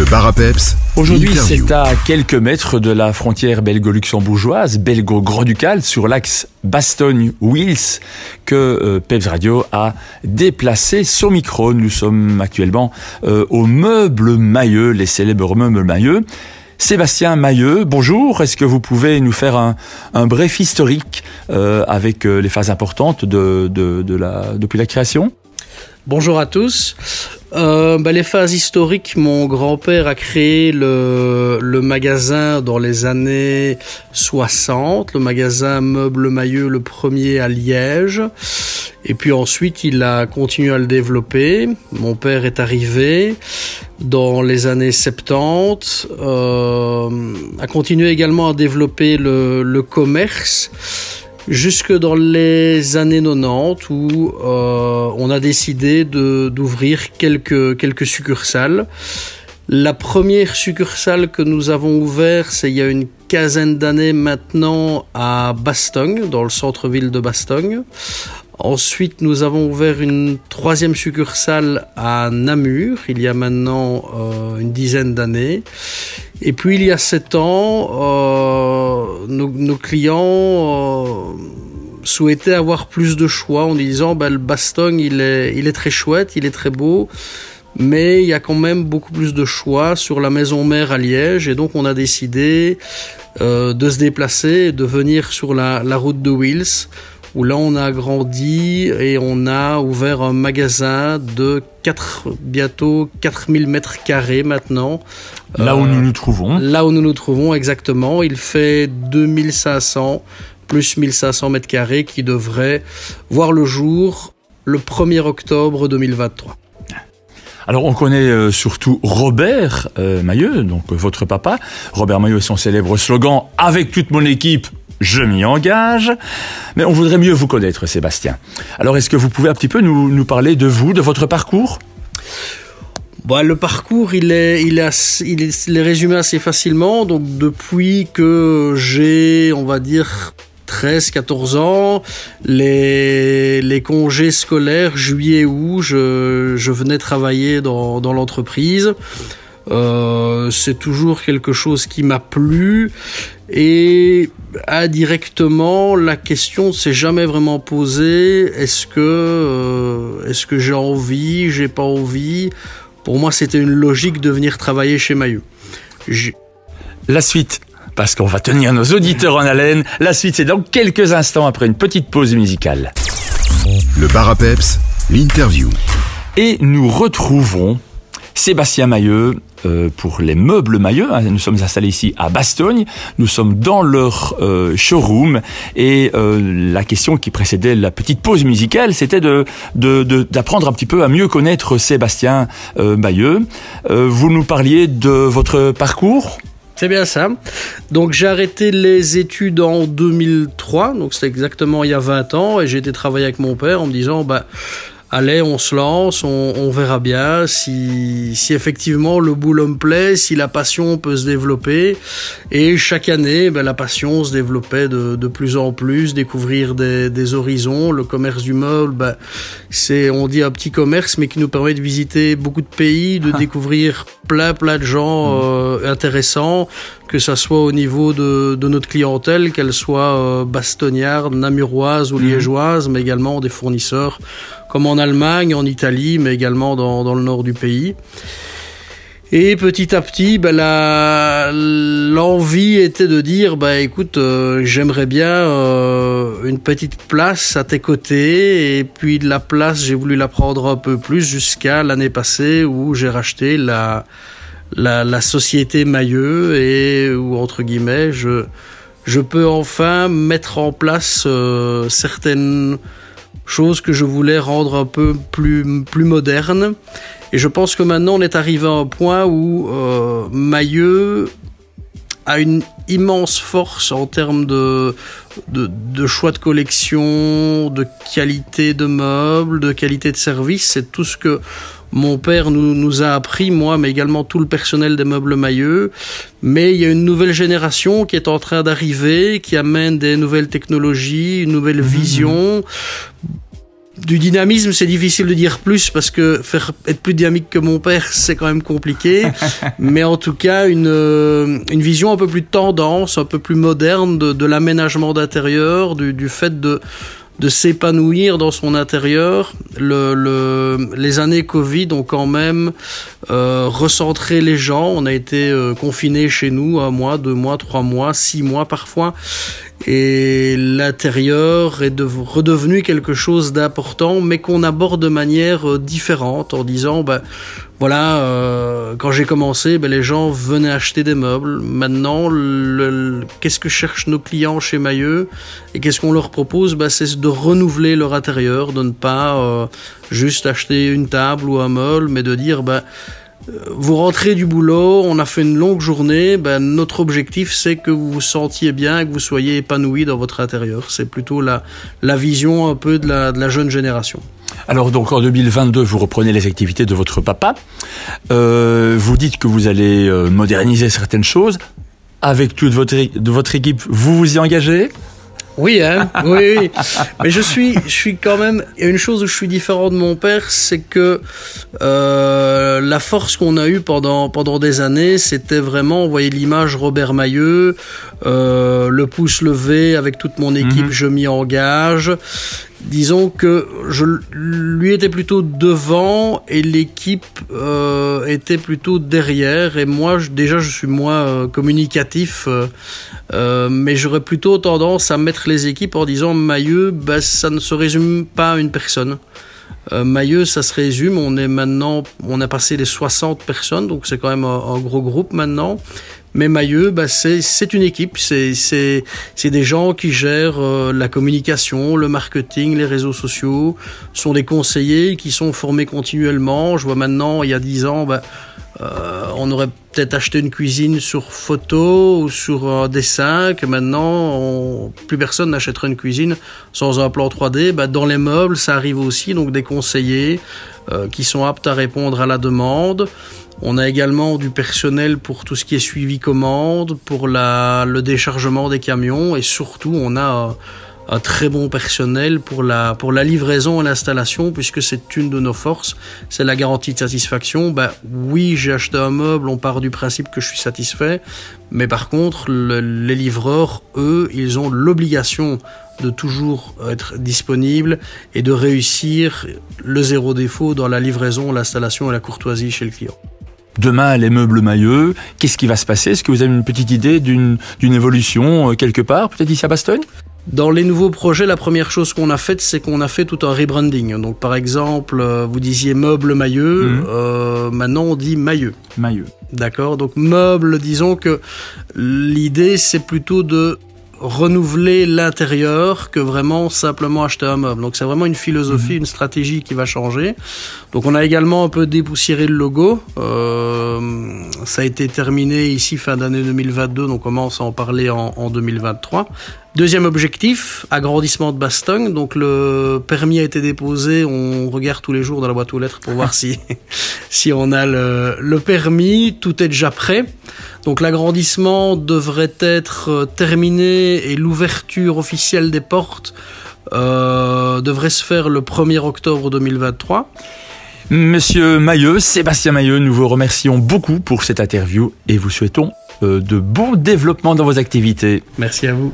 Le bar à peps. Aujourd'hui, c'est à quelques mètres de la frontière belgo-luxembourgeoise, belgo-grand-ducale, sur l'axe Bastogne-Wills, que euh, Peps Radio a déplacé son micro. Nous sommes actuellement euh, au Meuble Mailleux, les célèbres Meubles Mailleux. Sébastien Mailleux, bonjour. Est-ce que vous pouvez nous faire un, un bref historique euh, avec euh, les phases importantes de, de, de la, depuis la création? Bonjour à tous. Euh, bah, les phases historiques, mon grand-père a créé le, le magasin dans les années 60, le magasin Meuble Mailleux, le premier à Liège. Et puis ensuite, il a continué à le développer. Mon père est arrivé dans les années 70, euh, a continué également à développer le, le commerce jusque dans les années 90 où euh, on a décidé d'ouvrir quelques, quelques succursales. La première succursale que nous avons ouverte, c'est il y a une quinzaine d'années maintenant à Bastogne, dans le centre-ville de Bastogne. Ensuite, nous avons ouvert une troisième succursale à Namur, il y a maintenant euh, une dizaine d'années. Et puis, il y a sept ans, euh, nos, clients euh, souhaitaient avoir plus de choix en disant bah, le Bastogne, il est, très chouette, il est très beau, mais il y a quand même beaucoup plus de choix sur la maison mère à Liège. Et donc, on a décidé de se déplacer et de venir sur la, la route de Wills où là on a agrandi et on a ouvert un magasin de 4, bientôt 4000 mètres carrés maintenant. Là où Euh, nous nous trouvons. Là où nous nous trouvons exactement, il fait 2500 plus 1500 mètres carrés qui devrait voir le jour le 1er octobre 2023. Alors on connaît euh, surtout Robert euh, Mailleux, donc votre papa. Robert Mailleux et son célèbre slogan « Avec toute mon équipe, je m'y engage ». Mais on voudrait mieux vous connaître, Sébastien. Alors est-ce que vous pouvez un petit peu nous, parler de vous, de votre parcours? Bon, le parcours, il est, il est, il est, il est résumé assez facilement. Donc, depuis que j'ai, on va dire, 13, 14 ans, les, les congés scolaires, juillet, août, je, je venais travailler dans, dans l'entreprise. Euh, c'est toujours quelque chose qui m'a plu et indirectement la question ne s'est jamais vraiment posée est-ce que euh, est-ce que j'ai envie j'ai pas envie? Pour moi c'était une logique de venir travailler chez Maillot J'ai- La suite, parce qu'on va tenir nos auditeurs en haleine, la suite c'est dans quelques instants après une petite pause musicale. Le bar à peps. L'interview. Et nous retrouvons Sébastien Mailleux euh, pour les meubles Mailleux. hein. Nous sommes installés ici à Bastogne. Nous sommes dans leur euh, showroom. Et euh, la question qui précédait la petite pause musicale, c'était de d'apprendre un petit peu à mieux connaître Sébastien euh, Mailleux. Euh, vous nous parliez de votre parcours? C'est bien ça. Donc j'ai arrêté les études en 2003, donc c'est exactement il y a 20 ans, et j'ai été travailler avec mon père en me disant, bah, allez, on se lance, on, on verra bien si, si effectivement le boulot me plaît, si la passion peut se développer. Et chaque année, ben, la passion se développait de, de plus en plus, découvrir des, des horizons. Le commerce du meuble, ben, c'est, on dit un petit commerce, mais qui nous permet de visiter beaucoup de pays, de découvrir plein, plein de gens euh, intéressants, que ça soit au niveau de, de notre clientèle, qu'elle soit euh, bastognarde, namuroise ou liégeoise, mais également des fournisseurs comme en Allemagne, en Italie, mais également dans, dans le nord du pays. Et petit à petit, ben, la- l'envie était de dire, bah écoute, euh, j'aimerais bien euh, une petite place à tes côtés. Et puis de la place, j'ai voulu la prendre un peu plus jusqu'à l'année passée où j'ai racheté la, la, la société Mailleux et où entre guillemets, je, je peux enfin mettre en place euh, certaines choses que je voulais rendre un peu plus, plus modernes. Et je pense que maintenant on est arrivé à un point où euh, a une immense force en termes de, de, de choix de collection, de qualité de meubles, de qualité de service. C'est tout ce que mon père nous, nous a appris, moi, mais également tout le personnel des meubles Mailleux. Mais il y a une nouvelle génération qui est en train d'arriver, qui amène des nouvelles technologies, une nouvelle vision du dynamisme, c'est difficile de dire plus parce que faire être plus dynamique que mon père, c'est quand même compliqué. Mais en tout cas, une, euh, une vision un peu plus tendance, un peu plus moderne de, l'aménagement d'intérieur, du, fait de s'épanouir dans son intérieur. Le, le, les années Covid ont quand même euh, recentré les gens. On a été euh, confinés chez nous un mois, deux mois, trois mois, six mois parfois. Et l'intérieur est de, redevenu quelque chose d'important, mais qu'on aborde de manière euh, différente en disant, bah, voilà, euh, quand j'ai commencé, ben, les gens venaient acheter des meubles. Maintenant, le, qu'est-ce que cherchent nos clients chez Mailleux et qu'est-ce qu'on leur propose? Ben, C'est de renouveler leur intérieur, de ne pas euh, juste acheter une table ou un meuble, mais de dire, ben, vous rentrez du boulot, on a fait une longue journée, ben, notre objectif c'est que vous vous sentiez bien, que vous soyez épanoui dans votre intérieur. C'est plutôt la, la vision un peu de la, jeune génération. Alors donc en 2022, vous reprenez les activités de votre papa. Euh, vous dites que vous allez euh, moderniser certaines choses. Avec toute votre, votre équipe, vous vous y engagez? Oui, hein, oui, oui. Mais je suis, je suis quand même. Il y a une chose où je suis différent de mon père, c'est que euh, la force qu'on a eue pendant pendant des années, c'était vraiment, vous voyez l'image Robert Mailleux, euh, le pouce levé avec toute mon équipe, mm -hmm. je m'y engage disons que je lui était plutôt devant et l'équipe euh, était plutôt derrière. Et moi déjà je suis moins euh, communicatif euh, mais j'aurais plutôt tendance à mettre les équipes en disant Mailleux bah, ça ne se résume pas à une personne. Mailleux ça se résume. On est maintenant on a passé les 60 personnes donc c'est quand même un gros groupe maintenant mais Mailleux, bah, c'est une équipe, c'est des gens qui gèrent euh, la communication, le marketing, les réseaux sociaux, sont des conseillers qui sont formés continuellement. Je vois maintenant, il y a dix ans, bah, euh, on aurait peut-être acheté une cuisine sur photo ou sur un dessin, que maintenant, on, plus personne n'achètera une cuisine sans un plan 3D. Bah, dans les meubles, ça arrive aussi, donc des conseillers euh, qui sont aptes à répondre à la demande. On a également du personnel pour tout ce qui est suivi commande, pour la, le déchargement des camions et surtout on a un, un très bon personnel pour la, livraison et l'installation puisque c'est une de nos forces, c'est la garantie de satisfaction. Ben, oui, j'ai acheté un meuble, on part du principe que je suis satisfait, mais par contre, le, les livreurs, eux, ils ont l'obligation de toujours être disponible et de réussir le zéro défaut dans la livraison, l'installation et la courtoisie chez le client. Demain, les meubles mailleux, qu'est-ce qui va se passer? Est-ce que vous avez une petite idée d'une évolution euh, quelque part, peut-être ici à Bastogne? Dans les nouveaux projets, la première chose qu'on a faite, c'est qu'on a fait tout un rebranding. Donc, par exemple, euh, vous disiez meuble mailleux, mmh. euh, maintenant on dit mailleux. Mailleux. D'accord? Donc, meuble, disons que l'idée, c'est plutôt de renouveler l'intérieur que vraiment simplement acheter un meuble. Donc c'est vraiment une philosophie, mmh. une stratégie qui va changer. Donc on a également un peu dépoussiéré le logo. Euh, ça a été terminé ici fin d'année 2022, donc on commence à en parler en, en 2023. Deuxième objectif, agrandissement de Bastogne. Donc le permis a été déposé. On regarde tous les jours dans la boîte aux lettres pour voir si si on a le, le permis. Tout est déjà prêt. Donc l'agrandissement devrait être terminé et l'ouverture officielle des portes euh, devrait se faire le 1er octobre 2023. Monsieur Mailleux, Sébastien Mailleux, nous vous remercions beaucoup pour cette interview et vous souhaitons euh, de bons développements dans vos activités. Merci à vous.